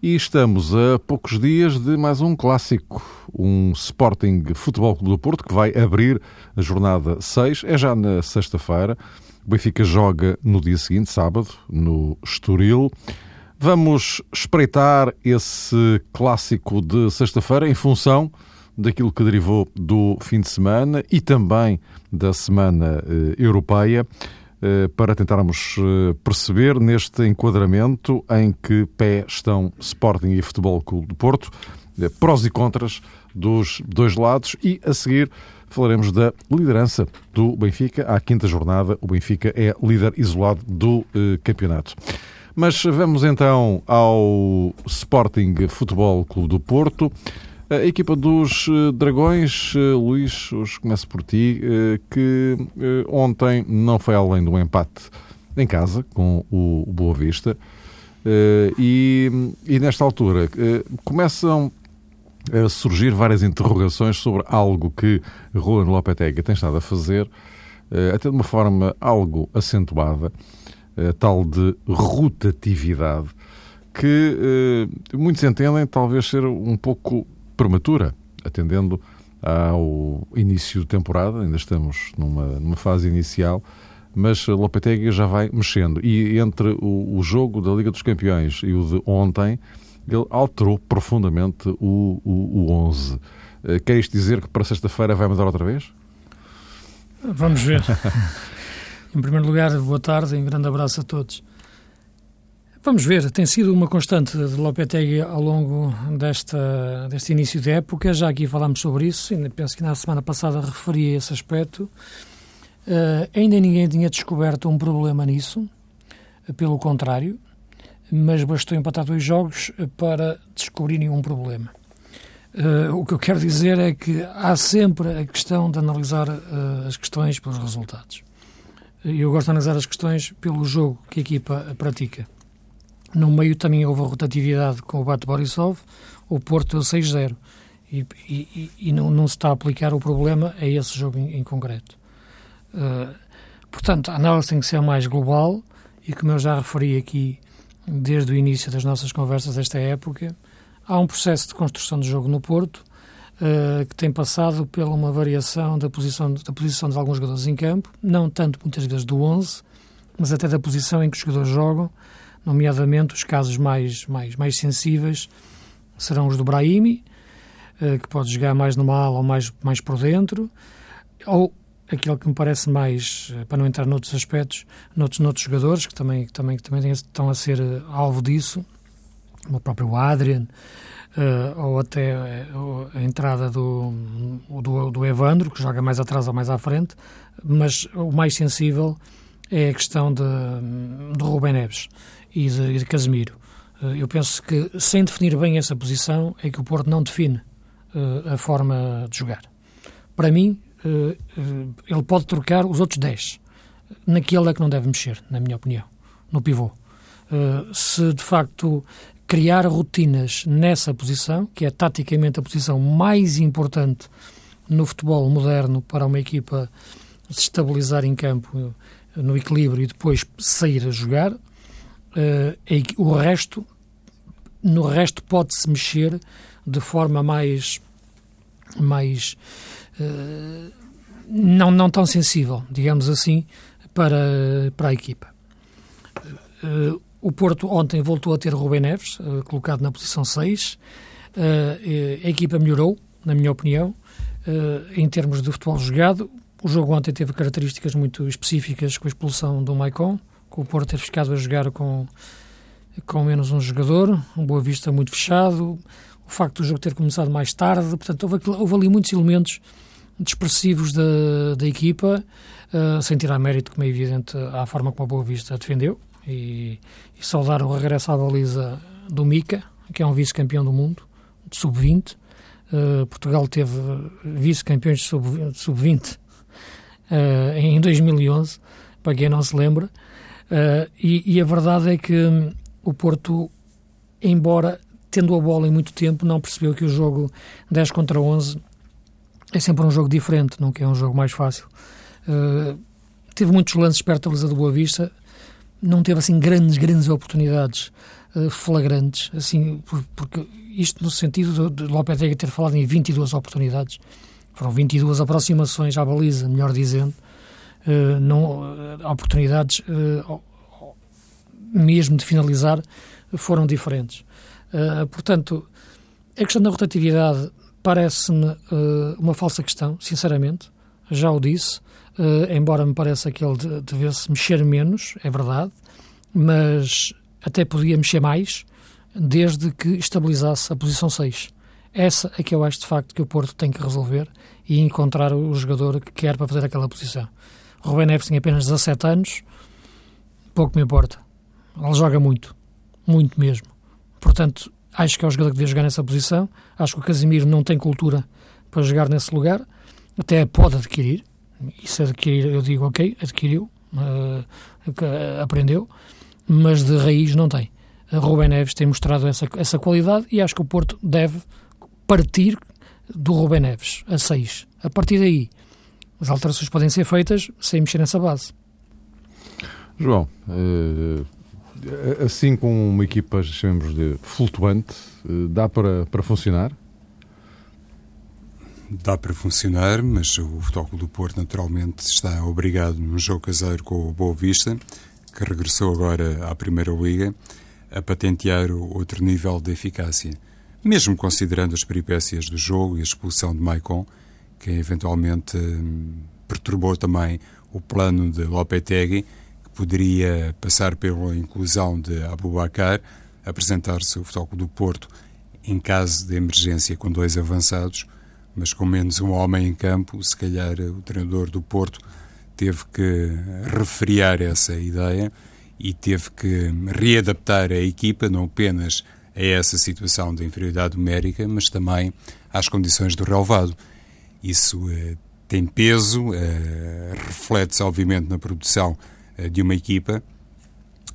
E estamos a poucos dias de mais um clássico, um Sporting Futebol Clube do Porto, que vai abrir a jornada 6. É já na sexta-feira. O Benfica joga no dia seguinte, sábado, no Estoril. Vamos espreitar esse clássico de sexta-feira em função daquilo que derivou do fim de semana e também da Semana eh, Europeia, para tentarmos eh, perceber neste enquadramento em que pé estão Sporting e Futebol Clube do Porto, prós e contras dos dois lados e a seguir falaremos da liderança do Benfica. À quinta jornada, o Benfica é líder isolado do campeonato. Mas vamos então ao Sporting Futebol Clube do Porto. A equipa dos eh, Dragões, eh, Luís, hoje começo por ti, eh, que ontem não foi além do empate em casa com o Boa Vista. E, e nesta altura começam a surgir várias interrogações sobre algo que Roland Lopetegui tem estado a fazer, até de uma forma algo acentuada, tal de rotatividade, que muitos entendem talvez ser um pouco prematura, atendendo ao início de temporada, ainda estamos numa, numa fase inicial, mas Lopetegui já vai mexendo. E entre o, o, jogo da Liga dos Campeões e o de ontem, ele alterou profundamente o, o, o 11. Eh, quer isto dizer que para sexta-feira vai mudar outra vez? Vamos ver. em primeiro lugar, boa tarde e um grande abraço a todos. Vamos ver, tem sido uma constante de Lopetegui ao longo desta, deste início de época, já aqui falámos sobre isso, ainda penso que na semana passada referi esse aspecto. Uh, ainda ninguém tinha descoberto um problema nisso, pelo contrário, mas bastou empatar dois jogos para descobrirem um problema. Uh, o que eu quero dizer é que há sempre a questão de analisar uh, as questões pelos resultados. Eu gosto de analisar as questões pelo jogo que a equipa pratica. No meio também houve a rotatividade com o Bate Borisov, o Porto deu 6-0. E, e, e não, não, se está a aplicar o problema a esse jogo em, em concreto. Uh, portanto, a análise tem que ser mais global e, como eu já referi aqui desde o início das nossas conversas desta época, há um processo de construção de jogo no Porto uh, que tem passado pela uma variação da posição, da posição de alguns jogadores em campo, não tanto muitas vezes do 11, mas até da posição em que os jogadores jogam nomeadamente os casos mais, mais, mais sensíveis serão os do Brahimi, eh, que pode jogar mais numa ala ou mais, mais por dentro, ou aquele que me parece mais, eh, para não entrar noutros aspectos, noutros, noutros jogadores que também, que também, que também estão a ser eh, alvo disso, o próprio Adrian, ou até a entrada do, do, do Evandro, que joga mais atrás ou mais à frente, mas o mais sensível é a questão de, de Rubem Neves e de, e de Casemiro. Uh, eu penso que, sem definir bem essa posição, é que o Porto não define uh, a forma de jogar. Para mim, uh, ele pode trocar os outros 10. Naquele é que não deve mexer, na minha opinião, no pivô. se, de facto, criar rotinas nessa posição, que é taticamente a posição mais importante no futebol moderno para uma equipa se estabilizar em campo no equilíbrio e depois sair a jogar, o resto, no resto pode-se mexer de forma mais, mais uh, não, não tão sensível, digamos assim, para, para a equipa. Uh, o Porto ontem voltou a ter Rubem Neves, colocado na posição 6. a equipa melhorou, na minha opinião, em termos de futebol jogado. O jogo ontem teve características muito específicas com a expulsão do Maicon, com o Porto ter ficado a jogar com, com menos um jogador, um Boa Vista muito fechado, o facto do jogo ter começado mais tarde, portanto, houve, houve ali muitos elementos expressivos da, da equipa, uh, sem tirar mérito, como é evidente, à forma como a Boa Vista defendeu, e, e saudar o regresso à baliza do Mica, que é um vice-campeão do mundo, de sub-20, Uh, Portugal teve vice-campeões sub-20 sub uh, em 2011, para quem não se lembra, uh, e, e, a verdade é que um, o Porto, embora tendo a bola em muito tempo, não percebeu que o jogo 10 contra 11 é sempre um jogo diferente, não que é um jogo mais fácil. Uh, teve muitos lances perto da baliza do Boa Vista, não teve assim grandes, grandes oportunidades uh, flagrantes, assim, porque isto no sentido de, de Lopetegui ter falado em 22 oportunidades, foram 22 aproximações à baliza, melhor dizendo, uh, não, oportunidades mesmo de finalizar foram diferentes. portanto, a questão da rotatividade parece-me uma falsa questão, sinceramente. Já o disse, embora me pareça que ele devesse mexer menos, é verdade, mas até podia mexer mais, desde que estabilizasse a posição 6. Essa é que eu acho de facto que o Porto tem que resolver e encontrar o jogador que quer para fazer aquela posição. Rubén Neves tem apenas 17 anos, pouco me importa. Ele joga muito, muito mesmo. Portanto, Acho que é o jogador que devia jogar nessa posição. Acho que o Casimiro não tem cultura para jogar nesse lugar. Até pode adquirir. E se adquirir, eu digo, ok, adquiriu, uh, aprendeu, mas de raiz não tem. A Rubem Neves tem mostrado essa, essa qualidade e acho que o Porto deve partir do Rubem Neves a 6. A partir daí, as alterações podem ser feitas sem mexer nessa base. João, uh, assim com uma equipa, chamemos de flutuante, eh, dá para, para funcionar? Dá para funcionar, mas o Futebol do Porto naturalmente está obrigado num jogo caseiro com o Boa Vista, que regressou agora à Primeira Liga, a patentear outro nível de eficácia. Mesmo considerando as peripécias do jogo e a expulsão de Maicon, que eventualmente hum, perturbou também o plano de Lopetegui, poderia passar pela inclusão de Abubacar, apresentar-se o Futebol do Porto em caso de emergência com dois avançados, mas com menos um homem em campo, se calhar o treinador do Porto teve que refriar essa ideia e teve que readaptar a equipa, não apenas a essa situação de inferioridade numérica, mas também às condições do relevado. Isso eh, tem peso, eh, reflete-se obviamente na produção eh, de uma equipa.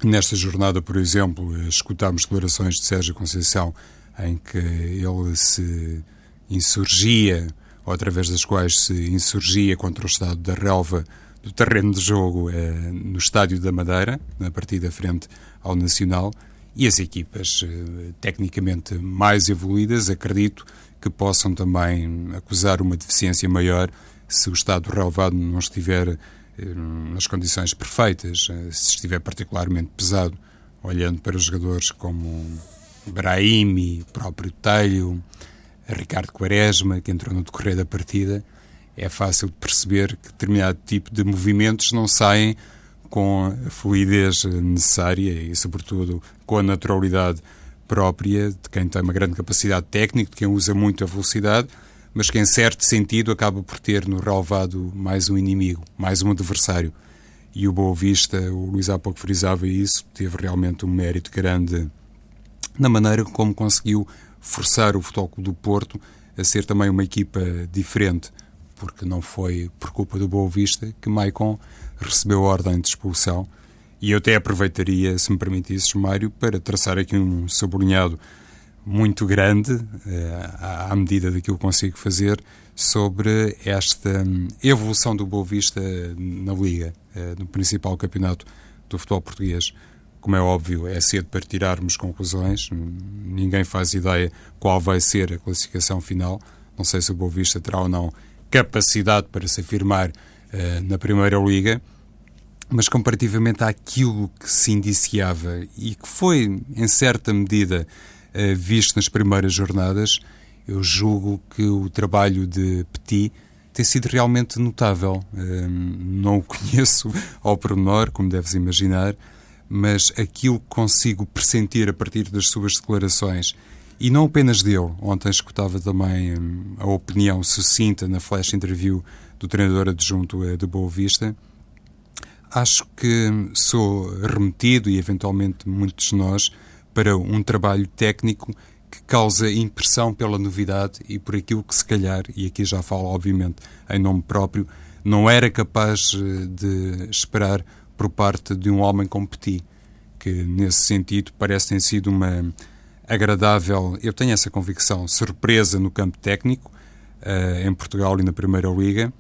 Nesta jornada, por exemplo, escutámos declarações de Sérgio Conceição em que ele se insurgia, ou através das quais se insurgia contra o estado da relva do terreno de jogo no Estádio da Madeira, na partida frente ao Nacional, e as equipas tecnicamente mais evoluídas, acredito que possam também acusar uma deficiência maior se o estado relevado não estiver eh, nas condições perfeitas, eh, se estiver particularmente pesado, olhando para jogadores como Brahimi, próprio Telho, Ricardo Quaresma, que entrou no decorrer da partida, é fácil de perceber que determinado tipo de movimentos não saem com a fluidez necessária e, sobretudo, com a naturalidade própria de quem tem uma grande capacidade técnica, de quem usa muito a velocidade mas que em certo sentido acaba por ter no relevado mais um inimigo, mais um adversário. E o Boa Vista, o Luís há pouco frisava isso, teve realmente um mérito grande na maneira como conseguiu forçar o Futebol do Porto a ser também uma equipa diferente, porque não foi por culpa do Boa Vista que Maicon recebeu ordem de expulsão. E eu até aproveitaria, se me permitisses, Mário, para traçar aqui um sublinhado muito grande, eh, à medida daquilo que consigo fazer, sobre esta hum, evolução do Boa Vista na Liga, eh, no principal campeonato do futebol português. Como é óbvio, é cedo para tirarmos conclusões, ninguém faz ideia qual vai ser a classificação final. Não sei se o Boa Vista terá ou não capacidade para se afirmar uh, na Primeira Liga, mas comparativamente àquilo que se indiciava e que foi, em certa medida, uh, visto nas primeiras jornadas, eu julgo que o trabalho de Petit tem sido realmente notável. Uh, não o conheço ao pormenor, como deves imaginar, mas aquilo que consigo pressentir a partir das suas declarações, e não apenas dele, ontem escutava também um, a opinião sucinta na flash interview do treinador adjunto uh, de Boa Vista, acho que sou remetido, e eventualmente muitos de nós, para um trabalho técnico que causa impressão pela novidade e por aquilo que se calhar, e aqui já falo obviamente em nome próprio, não era capaz eh, de esperar por parte de um homem como Petit, que nesse sentido parece ter sido uma agradável, eu tenho essa convicção, surpresa no campo técnico, uh, em Portugal e na Primeira Liga,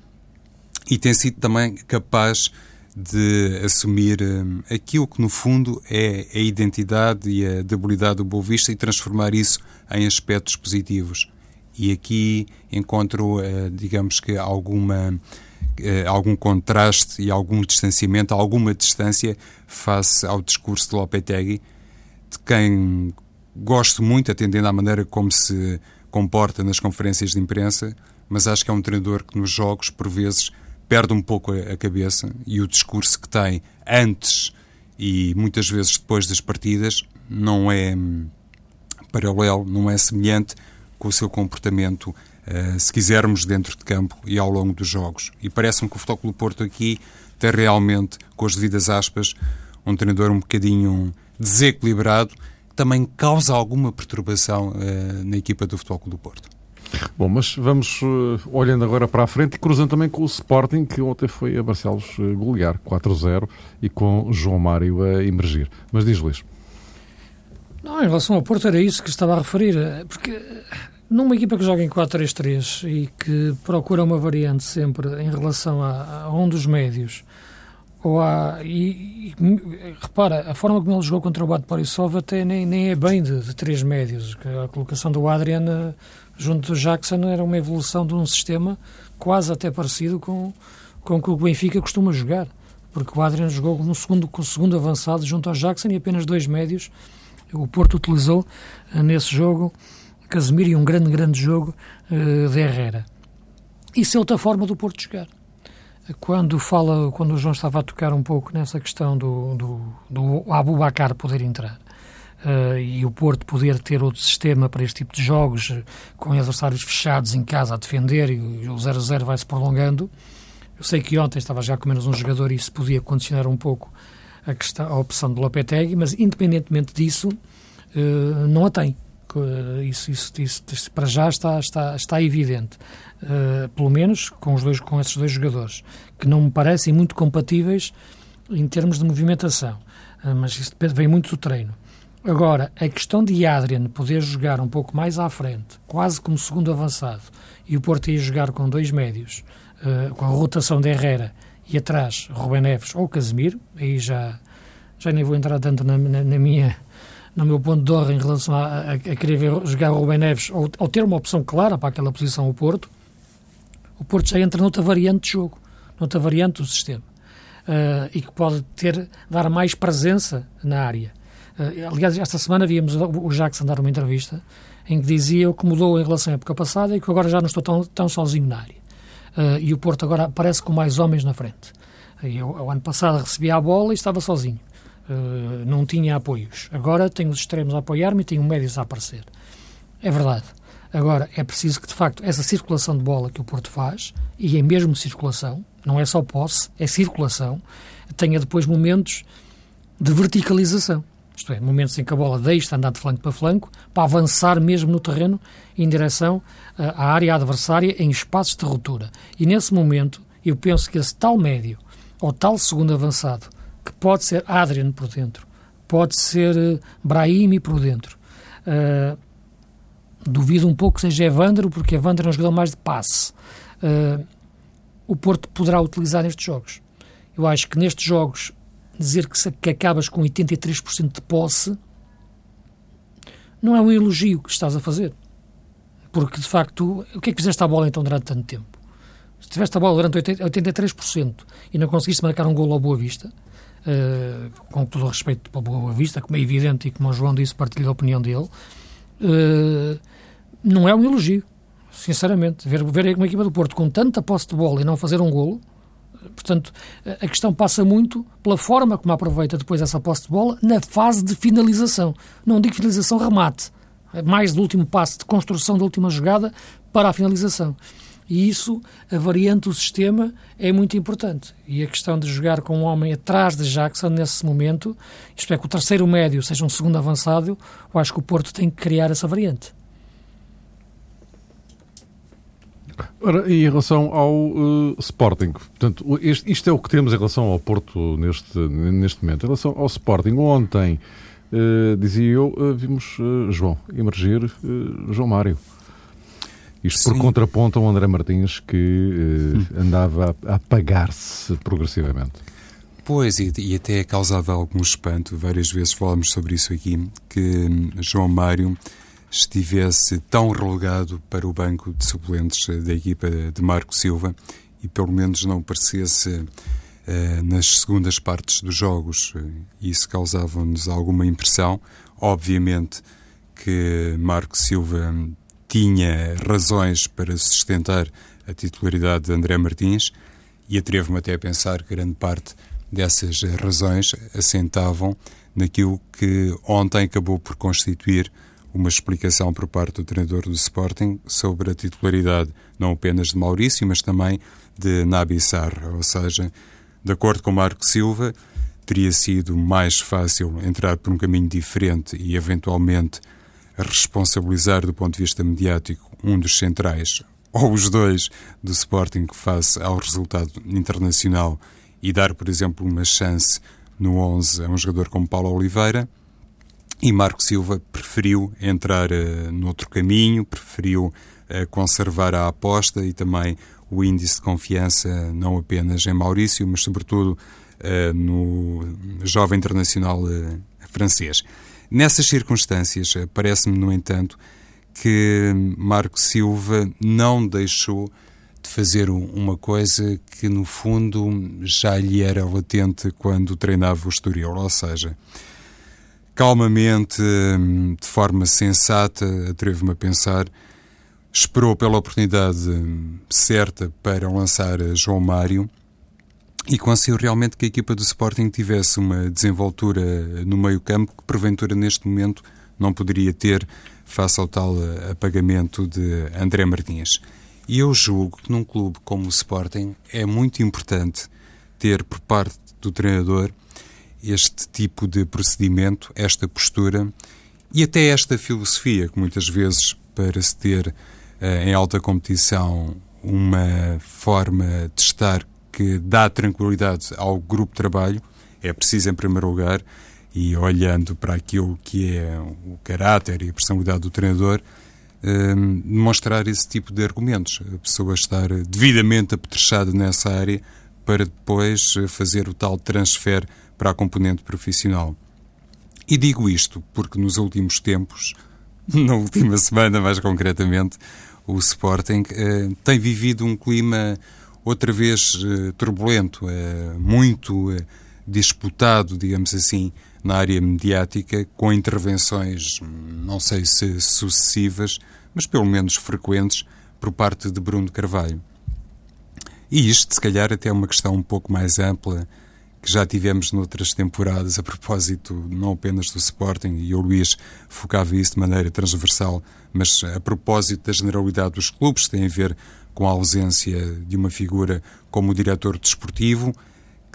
e tem sido também capaz de assumir um, aquilo que no fundo é a identidade e a debilidade do Boa Vista e transformar isso em aspectos positivos. E aqui encontro, uh, digamos que, alguma, uh, algum contraste e algum distanciamento, alguma distância face ao discurso de Lopetegui, de quem gosto muito, atendendo à maneira como se comporta nas conferências de imprensa, mas acho que é um treinador que nos jogos, por vezes, perde um pouco a, cabeça e o discurso que tem antes e muitas vezes depois das partidas não é hum, paralelo, não é semelhante com o seu comportamento, uh, se quisermos, dentro de campo e ao longo dos jogos. E parece-me que o Futebol do Porto aqui tem realmente, com as devidas aspas, um treinador um bocadinho desequilibrado, que também causa alguma perturbação uh, na equipa do Futebol do Porto. Bom, mas vamos uh, olhando agora para a frente e cruzando também com o Sporting, que ontem foi a Barcelos uh, golear 4-0 e com João Mário a emergir. Mas diz Luís. Não, em relação ao Porto era isso que estava a referir, eh, porque numa equipa que joga em 4-3-3 e que procura uma variante sempre em relação a, a um dos médios, ou há, e, e, repara, a forma como ele jogou contra o Bate Borisov até nem, nem é bem de, de três médios. A colocação do Adrian junto do Jackson era uma evolução de um sistema quase até parecido com, com o que o Benfica costuma jogar. Porque o Adrian jogou no segundo, com o segundo avançado junto ao Jackson e apenas dois médios. O Porto utilizou uh, nesse jogo Casemiro e um grande, grande jogo uh, de Herrera. Isso é outra forma do Porto jogar. Quando fala, quando o João estava a tocar um pouco nessa questão do, do, do Abubacar poder entrar, uh, e o Porto poder ter outro sistema para este tipo de jogos, uh, com adversários fechados em casa a defender e o 0-0 vai-se prolongando. Eu sei que ontem estava já com menos um jogador e isso podia condicionar um pouco a, questão, a opção do Lopetegui, mas independentemente disso, uh, não a tem. Isso, isso, isso, isso, para já está, está, está evidente. Uh, pelo menos com, os dois, com esses dois jogadores, que não me parecem muito compatíveis em termos de movimentação. Uh, mas isso vem muito do treino. Agora, a questão de Adrian poder jogar um pouco mais à frente, quase como segundo avançado, e o Porto ia jogar com dois médios, uh, com a rotação de Herrera e atrás Rubén Neves ou Casemiro, aí já, já nem vou entrar tanto na, na, na minha, no meu ponto de honra em relação a, a, a querer ver jogar o Rubén Neves ou, ou, ter uma opção clara para aquela posição o Porto, o Porto já entra noutra variante de jogo, noutra variante do sistema, uh, e que pode ter, dar mais presença na área. Uh, aliás, esta semana víamos o Jackson dar uma entrevista em que dizia que mudou em relação à época passada e que agora já não estou tão, tão sozinho na área. Uh, e o Porto agora aparece com mais homens na frente. Eu, o ano passado recebia a bola e estava sozinho. Não tinha apoios. Agora tenho os extremos a apoiar-me e tenho médios a aparecer. É verdade. Agora, é preciso que, de facto, essa circulação de bola que o Porto faz, e é mesmo circulação, não é só posse, é circulação, tenha depois momentos de verticalização. Isto é, momentos em que a bola deixa andar de flanco para flanco para avançar mesmo no terreno em direção uh, à área adversária em espaços de ruptura. E nesse momento, eu penso que esse tal médio ou tal segundo avançado, que pode ser Adrian por dentro, pode ser uh, Brahimi por dentro, uh, duvido um pouco que seja Evandro, porque Evandro é um jogador mais de passe. O Porto poderá utilizar nestes jogos. Eu acho que nestes jogos dizer que, que acabas com 83% de posse não é um elogio que estás a fazer. Porque, de facto, o que é que fizeste a bola então durante tanto tempo? Se tiveste a bola durante 83% e não conseguiste marcar um gol ao Boa Vista, uh, com todo o respeito para o Boa Vista, como é evidente e como o João disse, partilho a opinião dele, uh, não é um elogio, sinceramente. Ver, ver uma equipa do Porto com tanta posse de bola e não fazer um golo, portanto, a questão passa muito pela forma como aproveita depois essa posse de bola na fase de finalização. Não digo finalização remate, mais do último passo de construção da última jogada para a finalização. E isso, a variante do sistema, é muito importante. E a questão de jogar com um homem atrás de Jackson nesse momento, isto é, que o terceiro médio seja um segundo avançado, eu acho que o Porto tem que criar essa variante. Ora, e em relação ao uh, Sporting, portanto, este, isto é o que temos em relação ao Porto neste, neste momento. Em relação ao Sporting, ontem, uh, dizia eu, uh, vimos João emergir, João Mário. Isto Sim. por contraponto ao André Martins, que hum. andava a apagar-se progressivamente. Pois, e, e, até causava algum espanto, várias vezes falamos sobre isso aqui, que hum, João Mário estivesse tão relegado para o banco de suplentes da equipa de Marco Silva e pelo menos não aparecesse eh, nas segundas partes dos jogos. Isso causava-nos alguma impressão. Obviamente que Marco Silva tinha razões para sustentar a titularidade de André Martins e atrevo-me até a pensar que grande parte dessas razões assentavam naquilo que ontem acabou por constituir uma explicação por parte do treinador do Sporting sobre a titularidade não apenas de Maurício, mas também de Nabi Sarra. Ou seja, de acordo com Marco Silva, teria sido mais fácil entrar por um caminho diferente e, eventualmente, responsabilizar do ponto de vista mediático um dos centrais ou os dois do Sporting face ao resultado internacional e dar, por exemplo, uma chance no 11 a um jogador como Paulo Oliveira e Marco Silva preferiu entrar uh, noutro caminho, preferiu uh, conservar a aposta e também o índice de confiança, não apenas em Maurício, mas sobretudo uh, no jovem internacional uh, francês. Nessas circunstâncias, parece-me, no entanto, que Marco Silva não deixou de fazer uma coisa que, no fundo, já lhe era latente quando treinava o Estoril, ou seja, calmamente, hum, de forma sensata, atrevo-me a pensar, esperou pela oportunidade hum, certa para lançar João Mário e conseguiu realmente que a equipa do Sporting tivesse uma desenvoltura no meio-campo que, porventura, neste momento, não poderia ter face ao tal eh, apagamento de André Martins. E eu julgo que num clube como o Sporting é muito importante ter por parte do treinador este tipo de procedimento, esta postura e até esta filosofia que muitas vezes para se ter uh, em alta competição uma forma de estar que dá tranquilidade ao grupo de trabalho é preciso em primeiro lugar e olhando para aquilo que é o caráter e a personalidade do treinador uh, demonstrar esse tipo de argumentos. A pessoa estar devidamente apetrechada nessa área para depois fazer o tal transfer para a componente profissional. E digo isto porque nos últimos tempos, na última semana mais concretamente, o Sporting eh, tem vivido um clima outra vez eh, turbulento, eh, muito eh, disputado, digamos assim, na área mediática, com intervenções, não sei se sucessivas, mas pelo menos frequentes, por parte de Bruno Carvalho. E isto, se calhar, até é uma questão um pouco mais ampla que já tivemos noutras temporadas a propósito não apenas do Sporting, e o Luís focava isso de maneira transversal, mas a propósito da generalidade dos clubes, tem a ver com a ausência de uma figura como o diretor desportivo,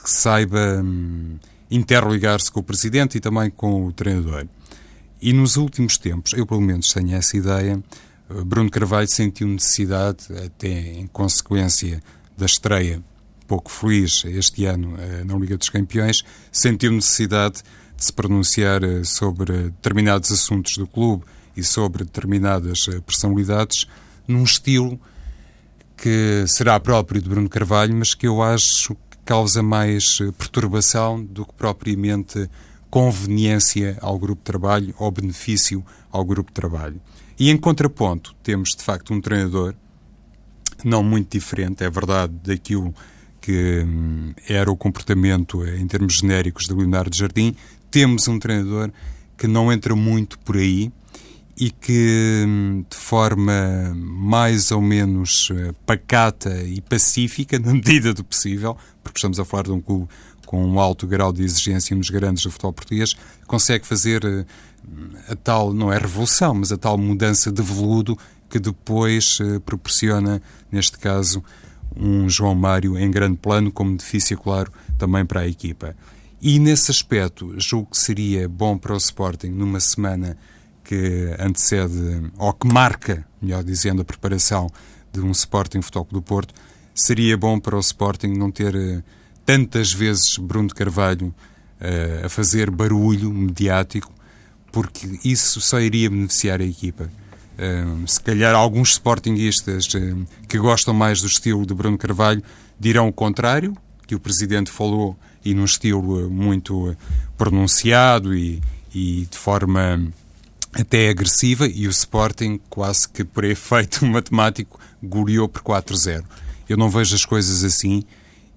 que saiba hum, interligar-se com o presidente e também com o treinador. E nos últimos tempos, eu pelo menos tenho essa ideia, Bruno Carvalho sentiu necessidade, até em consequência da estreia pouco feliz este ano eh, na Liga dos Campeões, sentiu necessidade de se pronunciar eh, sobre determinados assuntos do clube e sobre determinadas eh, personalidades num estilo que será próprio de Bruno Carvalho, mas que eu acho que causa mais perturbação do que propriamente conveniência ao grupo de trabalho ou benefício ao grupo de trabalho. E em contraponto, temos de facto um treinador não muito diferente, é verdade, daquilo que hum, era o comportamento em termos genéricos de Leonardo Jardim, temos um treinador que não entra muito por aí e que, hum, de forma mais ou menos eh, pacata e pacífica, na medida do possível, porque estamos a falar de um clube com um alto grau de exigência nos grandes do futebol português, consegue fazer eh, a tal, não é revolução, mas a tal mudança de veludo que depois proporciona, neste caso, um João Mário em grande plano como benefício, claro, também para a equipa. E nesse aspecto, julgo que seria bom para o Sporting, numa semana que antecede, ou que marca, melhor dizendo, a preparação de um Sporting Futebol do Porto, seria bom para o Sporting não ter uh, tantas vezes Bruno Carvalho uh, a fazer barulho mediático, porque isso só iria beneficiar a equipa. Se calhar alguns sportinguistas que gostam mais do estilo de Bruno Carvalho dirão o contrário, que o Presidente falou e num estilo muito pronunciado e, e de forma até agressiva, e o Sporting, quase que por efeito matemático, goleou por 4-0. Eu não vejo as coisas assim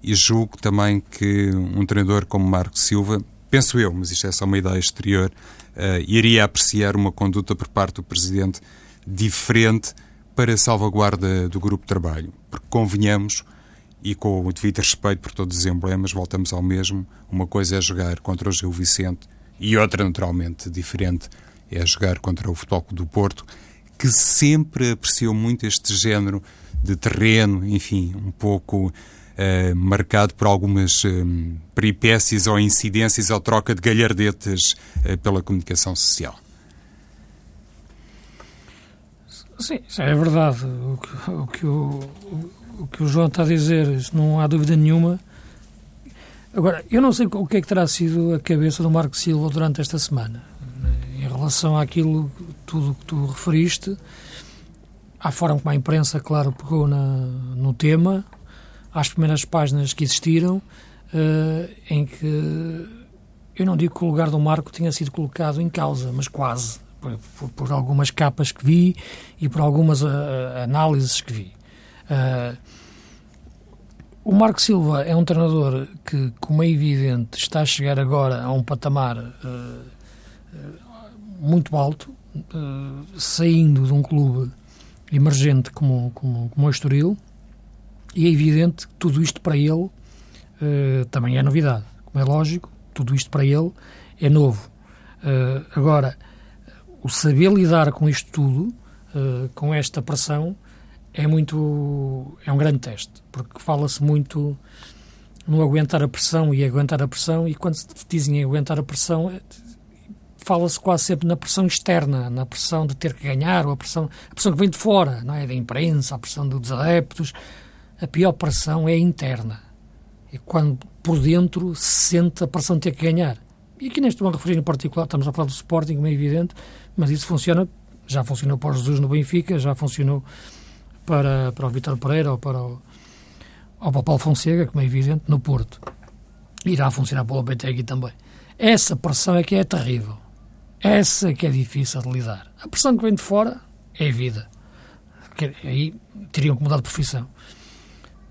e julgo também que um treinador como Marco Silva, penso eu, mas isto é só uma ideia exterior, uh, iria apreciar uma conduta por parte do Presidente diferente para a salvaguarda do grupo de trabalho. Porque convenhamos, e com o devido respeito por todos os emblemas, voltamos ao mesmo. Uma coisa é jogar contra o Gil Vicente e outra, naturalmente, diferente, é jogar contra o Futebol do Porto, que sempre apreciou muito este género de terreno, enfim, um pouco uh, marcado por algumas um, peripécias ou incidências ou troca de galhardetas uh, pela comunicação social. Sim, isso é verdade. O que o, que o, o, que o João está a dizer, não há dúvida nenhuma. Agora, eu não sei o que é que terá sido a cabeça do Marco Silva durante esta semana. Em relação àquilo, tudo que tu referiste, à forma como a imprensa, claro, pegou na, no tema, às primeiras páginas que existiram, uh, em que eu não digo que o lugar do Marco tenha sido colocado em causa, mas quase, por, por, por algumas capas que vi e por algumas uh, análises que vi. Uh, o Marco Silva é um treinador que, como é evidente, está a chegar agora a um patamar muito alto, saindo de um clube emergente como, como, como o Estoril, e é evidente que tudo isto para ele uh, também é novidade. Como é lógico, tudo isto para ele é novo. Uh, agora, o saber lidar com isto tudo, uh, com esta pressão, é muito. é um grande teste, porque fala-se muito no aguentar a pressão e aguentar a pressão, e quando se dizem aguentar a pressão, fala-se quase sempre na pressão externa, na pressão de ter que ganhar, ou a pressão, a pressão que vem de fora, não é? Da imprensa, a pressão dos adeptos. A pior pressão é interna. É quando por dentro se sente a pressão de ter que ganhar. E aqui neste momento referir em particular, estamos a falar do Sporting, como é evidente, mas isso funciona, já funcionou para o Jesus no Benfica, já funcionou para, para o Vitor Pereira ou para o, ou para o Paulo Fonseca, como é evidente, no Porto. Irá funcionar para o Lopetegui também. Essa pressão é que é terrível. Essa que é difícil de lidar. A pressão que vem de fora é a vida. Aí teriam que mudar de profissão.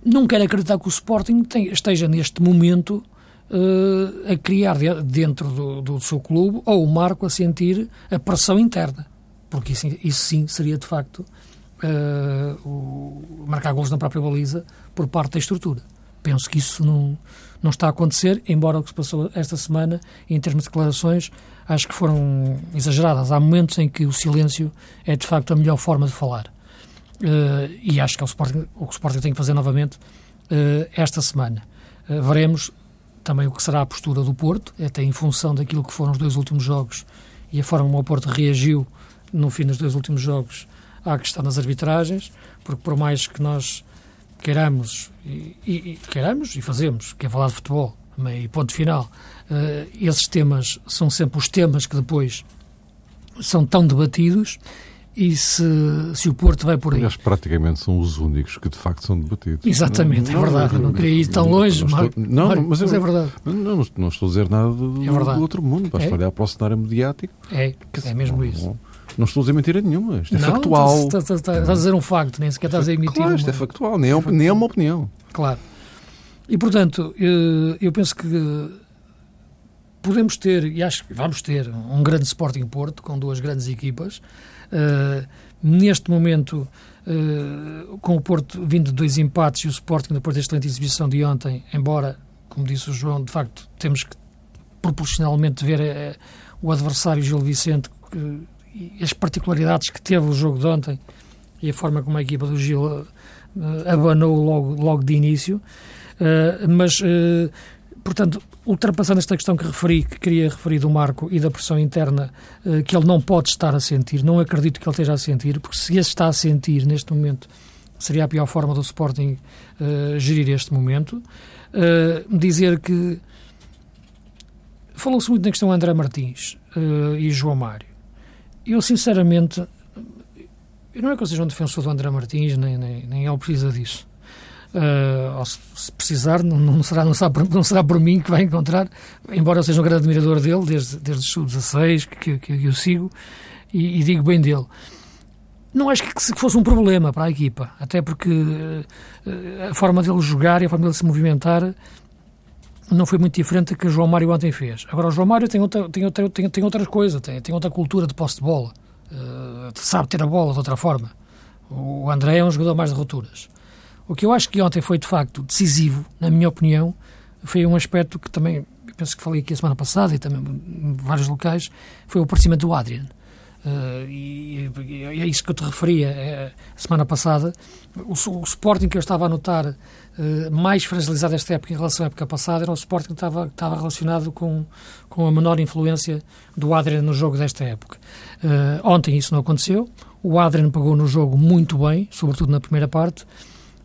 Não quero acreditar que o Sporting esteja neste momento uh, a criar de, dentro do, do, seu clube ou o Marco a sentir a pressão interna. Porque isso, isso sim seria de facto uh, o, marcar gols na própria baliza por parte da estrutura. Penso que isso não, não está a acontecer, embora o que se passou esta semana, em termos de declarações, acho que foram exageradas. Há momentos em que o silêncio é de facto a melhor forma de falar. Uh, e acho que é o, Sporting, o que o Sporting tem que fazer novamente uh, esta semana. Uh, veremos também o que será a postura do Porto, até em função daquilo que foram os dois últimos jogos e a forma como o Porto reagiu no fim dos dois últimos jogos à questão das arbitragens, porque por mais que nós queiramos e, e, e queiramos e fazemos, que é falar de futebol, e ponto final, uh, esses temas são sempre os temas que depois são tão debatidos e se, se o Porto vai por aí. Aliás, praticamente são os únicos que de facto são debatidos. Exatamente, não, é verdade. Não, não, não queria ir tão longe, não, estou, não, mas, mas, é, é verdade. Não, não, estou a dizer nada do, é do outro mundo, basta é. olhar para o cenário mediático. É, é mesmo isso. Não estou a dizer mentira nenhuma, isto é factual. Estás, estás, estás, a dizer um facto, nem sequer estás a emitir. Claro, isto é factual, nem é, factual. nem é uma opinião. Claro. E portanto, eu, eu penso que podemos ter, e acho que vamos ter, um grande Sporting Porto, com duas grandes equipas. Uh, neste momento, uh, com o Porto vindo de dois empates e o Sporting depois da excelente exibição de ontem, embora, como disse o João, de facto temos que proporcionalmente ver uh, o adversário Gil Vicente e as particularidades que teve o jogo de ontem e a forma como a equipa do Gil abanou logo, logo de início. Mas, portanto, ultrapassando esta questão que referi, que queria referir do Marco e da pressão interna uh, que ele não pode estar a sentir, não acredito que ele esteja a sentir, porque se ele está a sentir neste momento, seria a pior forma do Sporting gerir este momento. dizer que falou-se muito na questão André Martins e João Mário. Eu, sinceramente, não é que eu seja um defensor do André Martins, nem, nem, nem ele precisa disso. Uh, se precisar, não, não, será, não, será por, não será por mim que vai encontrar, embora eu seja um grande admirador dele, desde, desde o sub-16, que, que, que, eu sigo, e, e, digo bem dele. Não acho que, fosse um problema para a equipa, até porque uh, a forma dele jogar e a forma dele se movimentar não foi muito diferente do que o João Mário ontem fez. Agora, o João Mário tem outra, tem outra, tem, tem outras coisas, tem, tem outra cultura de posse de bola, uh, sabe ter a bola de outra forma. O André é um jogador mais de rupturas. O que eu acho que ontem foi, de facto, decisivo, na minha opinião, foi um aspecto que também, penso que falei aqui a semana passada e também em vários locais, foi o aparecimento do Adrian. Uh, e, e, é isso que eu te referia é, semana passada. O, o Sporting que eu estava a notar uh, mais fragilizado esta época em relação à época passada era o Sporting que estava, que estava relacionado com, com a menor influência do Adrian no jogo desta época. Uh, ontem isso não aconteceu. O Adrian pagou no jogo muito bem, sobretudo na primeira parte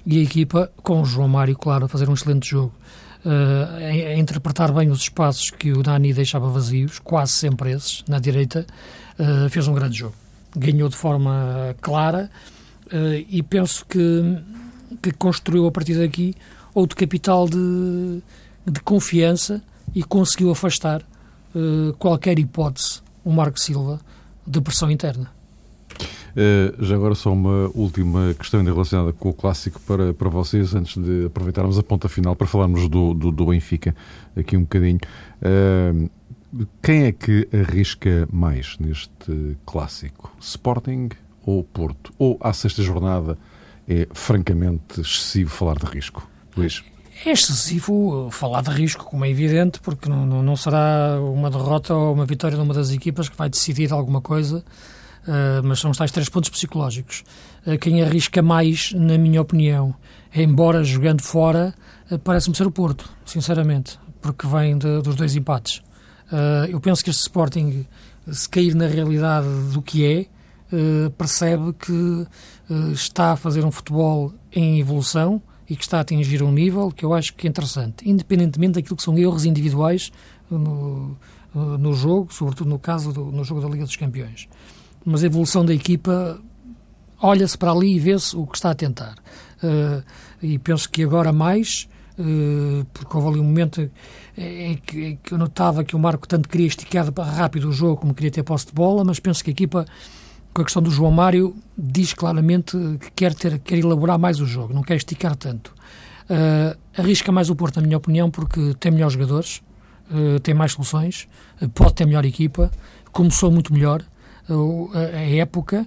e a equipa, com o João Mário, claro, a fazer um excelente jogo, uh, a, interpretar bem os espaços que o Dani deixava vazios, quase sempre esses, na direita, uh, fez um grande jogo. Ganhou de forma clara uh, e penso que, que construiu a partir daqui outro capital de, de confiança e conseguiu afastar qualquer hipótese, o Marco Silva, de pressão interna. Uh, já agora só uma última questão ainda relacionada com o clássico para, para vocês, antes de aproveitarmos a ponta final para falarmos do, do, do Benfica aqui um bocadinho. Uh, quem é que arrisca mais neste clássico? Sporting ou Porto? Ou à sexta jornada é francamente excessivo falar de risco? Luís? É excessivo falar de risco, como é evidente, porque não, não, não será uma derrota ou uma vitória de uma das equipas que vai decidir alguma coisa mas são os tais três pontos psicológicos. Uh, quem arrisca mais, na minha opinião, embora jogando fora, uh, parece-me ser o Porto, sinceramente, porque vem de, dos dois empates. eu penso que este Sporting, se cair na realidade do que é, percebe que está a fazer um futebol em evolução e que está a atingir um nível que eu acho que é interessante, independentemente daquilo que são erros individuais no, no jogo, sobretudo no caso do, no jogo da Liga dos Campeões mas a evolução da equipa olha-se para ali e vê-se o que está a tentar. Uh, e penso que agora mais, uh, porque houve ali um momento em que, em que, eu notava que o Marco tanto queria esticar rápido o jogo como queria ter posse de bola, mas penso que a equipa, com a questão do João Mário, diz claramente que quer, ter, quer elaborar mais o jogo, não quer esticar tanto. Uh, arrisca mais o Porto, na minha opinião, porque tem melhores jogadores, tem mais soluções, pode ter melhor equipa, começou muito melhor a época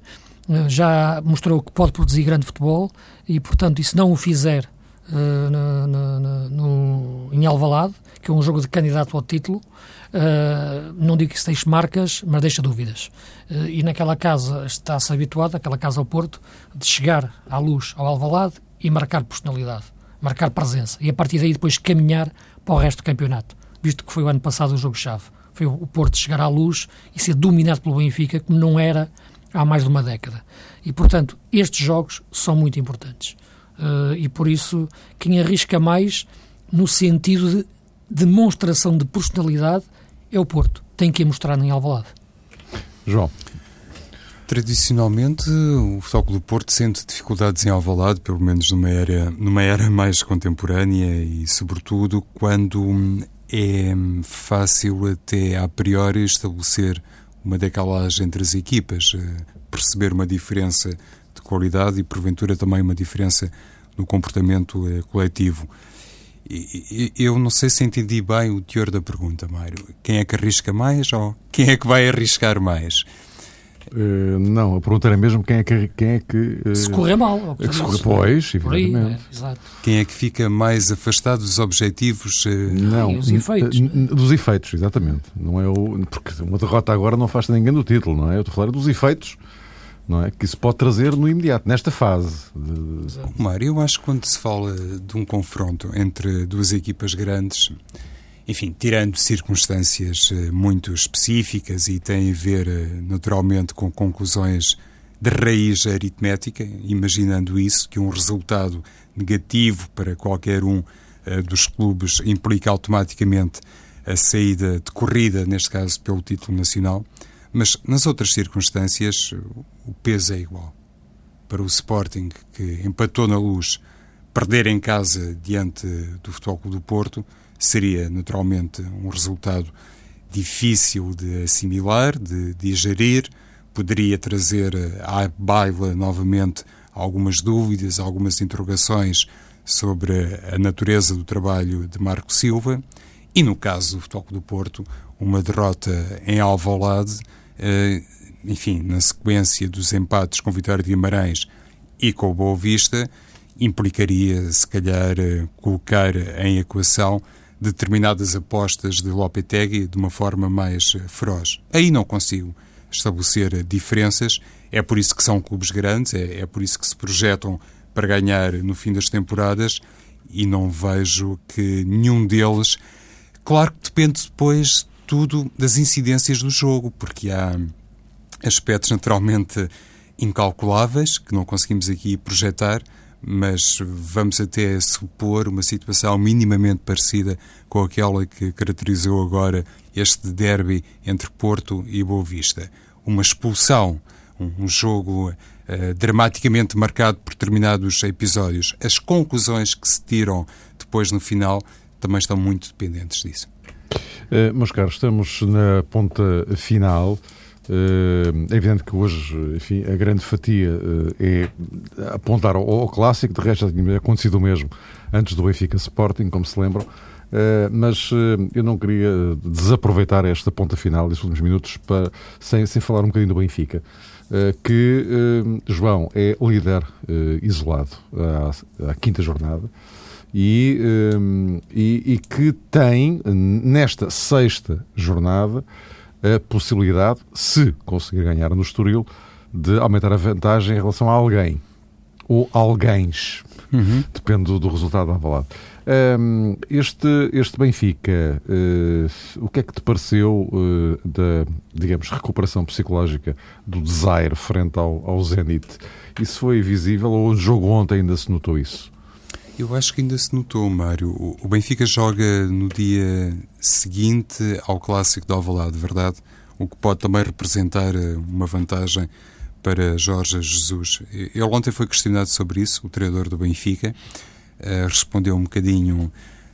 eh, já mostrou que pode produzir grande futebol e, portanto, e se não o fizer uh, na, na, no, em Alvalade, que é um jogo de candidato ao título, uh, não digo que isso deixe marcas, mas deixa dúvidas. Uh, e naquela casa está-se habituado, aquela casa ao Porto, de chegar à luz ao Alvalade e marcar personalidade, marcar presença. E a partir daí depois caminhar para o resto do campeonato, visto que foi o ano passado o jogo-chave foi o Porto chegar à luz e ser dominado pelo Benfica, como não era há mais de uma década. E, portanto, estes jogos são muito importantes. Uh, e por isso, quem arrisca mais no sentido de demonstração de personalidade é o Porto. Tem que a mostrar em Alvalade. João. Tradicionalmente, o Futebol do Porto sente dificuldades em Alvalade, pelo menos numa era, numa era mais contemporânea e, sobretudo, quando é fácil até a priori estabelecer uma decalagem entre as equipas, eh, perceber uma diferença de qualidade e porventura também uma diferença no comportamento eh, coletivo. Eu não sei se entendi bem o teor da pergunta, Mário. Quem é que arrisca mais ou quem é que vai arriscar mais? Uh, não, a pergunta era mesmo quem é que. Quem é que uh, se correr mal. Que se correr, pois, evidentemente. Aí, é, quem é que fica mais afastado dos objetivos? Uh... Não, dos efeitos. Dos efeitos, exatamente. Não é o, porque uma derrota agora não faz ninguém do título, não é? Eu estou a falar dos efeitos não é? Que isso pode trazer no imediato, nesta fase. De... Mário, eu acho que quando se fala de um confronto entre duas equipas grandes, enfim, tirando circunstâncias eh, muito específicas e tem a ver eh, naturalmente com conclusões de raiz aritmética, imaginando isso, que um resultado negativo para qualquer um uh, dos clubes implica automaticamente a saída de corrida, neste caso pelo título nacional, mas nas outras circunstâncias o peso é igual. Para o Sporting, que empatou na luz, perder em casa diante do Futebol Clube do Porto seria naturalmente um resultado difícil de assimilar, de digerir, poderia trazer à baila novamente algumas dúvidas, algumas interrogações sobre a natureza do trabalho de Marco Silva. E, no caso do Futebol do Porto, uma derrota em Alvalade, eh, enfim, na sequência dos empates com Vitória de Guimarães e com o Boa Vista, implicaria, se calhar, eh, colocar em equação determinadas apostas de Lopetegui de uma forma mais eh, feroz. Aí não consigo estabelecer diferenças, é por isso que são clubes grandes, é, é por isso que se projetam para ganhar no fim das temporadas e não vejo que nenhum deles. Claro que depende depois tudo das incidências do jogo, porque há aspectos naturalmente incalculáveis que não conseguimos aqui projetar, mas vamos até supor uma situação minimamente parecida com aquela que caracterizou agora este derby entre Porto e Boa Vista. Uma expulsão, um jogo uh, dramaticamente marcado por determinados episódios. As conclusões que se tiram depois no final também estão muito dependentes disso. Uh, meus caros, estamos na ponta final. É evidente que hoje, enfim, a grande fatia eh, é apontar ao, ao clássico, de resto já tinha acontecido o mesmo antes do Benfica Sporting, como se lembram, eh, mas eu não queria desaproveitar esta ponta final destes últimos minutos para, sem, sem falar um bocadinho do Benfica. Que João é líder isolado à, à quinta jornada e, e, e que tem, nesta sexta jornada, a possibilidade, se conseguir ganhar no Estoril, de aumentar a vantagem em relação a alguém. Ou alguém. Uhum. Depende do, do resultado da balada. Um, este, este Benfica, uh, o que é que te pareceu uh, da, digamos, recuperação psicológica do Desire frente ao, ao Zenit? Isso foi visível ou o jogo ontem ainda se notou isso? Eu acho que ainda se notou, Mário. O Benfica joga no dia seguinte ao clássico de Alvalade, verdade? O que pode também representar eh, uma vantagem para Jorge Jesus. Ele ontem foi questionado sobre isso, o treinador do Benfica, uh, respondeu um bocadinho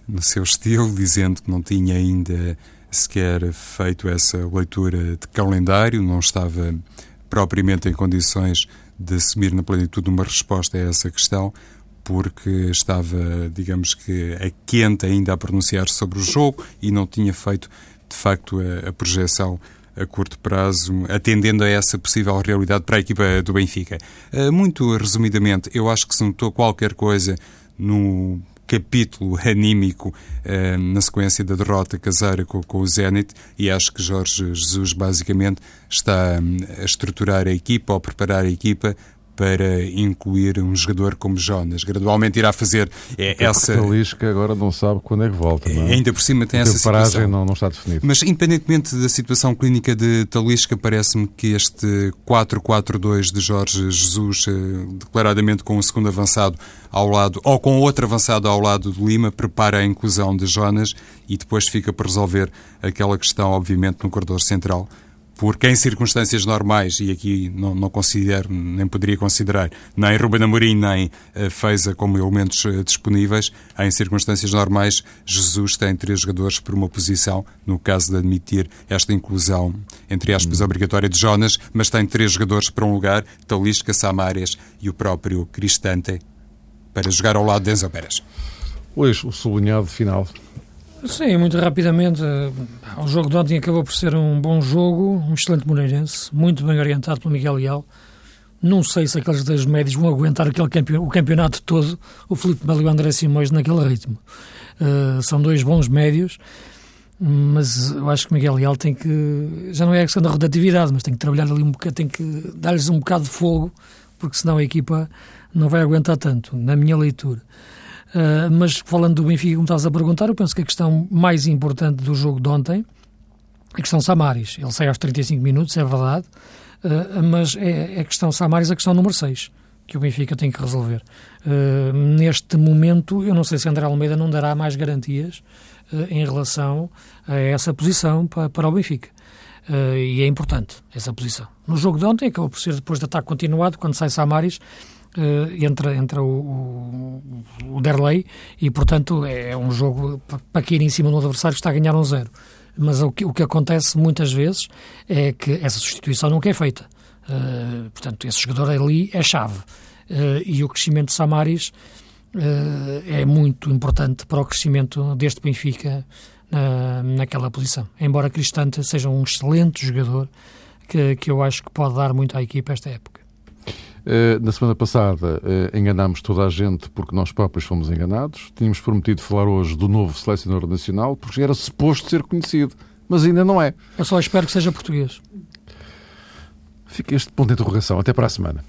no seu estilo, dizendo que não tinha ainda sequer feito essa leitura de calendário, não estava propriamente em condições de assumir na plenitude uma resposta a essa questão, porque estava, digamos que, a quente ainda a pronunciar sobre o jogo e não tinha feito, de facto, a, a projeção a curto prazo, atendendo a essa possível realidade para a equipa do Benfica. Uh, muito resumidamente, eu acho que se notou qualquer coisa no capítulo anímico uh, na sequência da derrota caseira com, com, o Zenit e acho que Jorge Jesus basicamente está um, a estruturar a equipa ou preparar a equipa para incluir um jogador como Jonas. Gradualmente irá fazer é, essa. Talisca agora não sabe quando é que volta. É? Ainda por cima tem essa situação. Não, não está definido. Mas independentemente da situação clínica de Talisca, parece-me que este 4-4-2 de Jorge Jesus, eh, declaradamente com o segundo avançado ao lado, ou com outro avançado ao lado de Lima, prepara a inclusão de Jonas e depois fica por resolver aquela questão, obviamente, no corredor central porque em circunstâncias normais, e aqui não, não considero, nem poderia considerar, nem Ruben Amorim nem uh, Feiza como elementos uh, disponíveis, em circunstâncias normais, Jesus tem três jogadores por uma posição, no caso de admitir esta inclusão, entre aspas, hum. obrigatória de Jonas, mas tem três jogadores para um lugar, Talisca, Samares e o próprio Cristante, para jogar ao lado de Enzo Pérez. Hoje, o sublinhado final Sim, muito rapidamente. Eh, o jogo de ontem acabou por ser um bom jogo, um excelente Moreirense, muito bem orientado pelo Miguel Leal. Não sei se aqueles dois médios vão aguentar aquele o campeonato todo, o Felipe Melo e o André Simões, naquele ritmo. Uh, são dois bons médios mas eu acho que Miguel Leal tem que, já não é a questão da rotatividade, mas tem que trabalhar ali um bocado, tem que dar-lhes um bocado de fogo, porque senão a equipa não vai aguentar tanto, na minha leitura. Uh, mas falando do Benfica, como estavas a perguntar, eu penso que a questão mais importante do jogo de ontem a questão Samaris. Ele sai aos 35 minutos, é verdade, uh, mas é, é a questão Samaris a questão número 6 que o Benfica tem que resolver. Uh, neste momento, eu não sei se André Almeida não dará mais garantias uh, em relação a essa posição para, para o Benfica. Uh, e é importante essa posição. No jogo de ontem, acabou por ser depois de ataque continuado, quando sai Samaris, entra, entra o, o, o Derlei e, portanto, é, é um jogo para cair em cima do adversário que está a ganhar um zero. Mas o que, o que acontece muitas vezes é que essa substituição nunca é feita. Uh, portanto, esse jogador ali é chave. Uh, e o crescimento de Samaris uh, é muito importante para o crescimento deste Benfica na, naquela posição. Embora Cristante seja um excelente jogador, que, que eu acho que pode dar muito à equipa esta época. Na semana passada enganámos toda a gente porque nós próprios fomos enganados. Tínhamos prometido falar hoje do novo selecionador nacional porque era suposto ser conhecido, mas ainda não é. Eu só espero que seja português. Fica este ponto de interrogação. Até para a semana.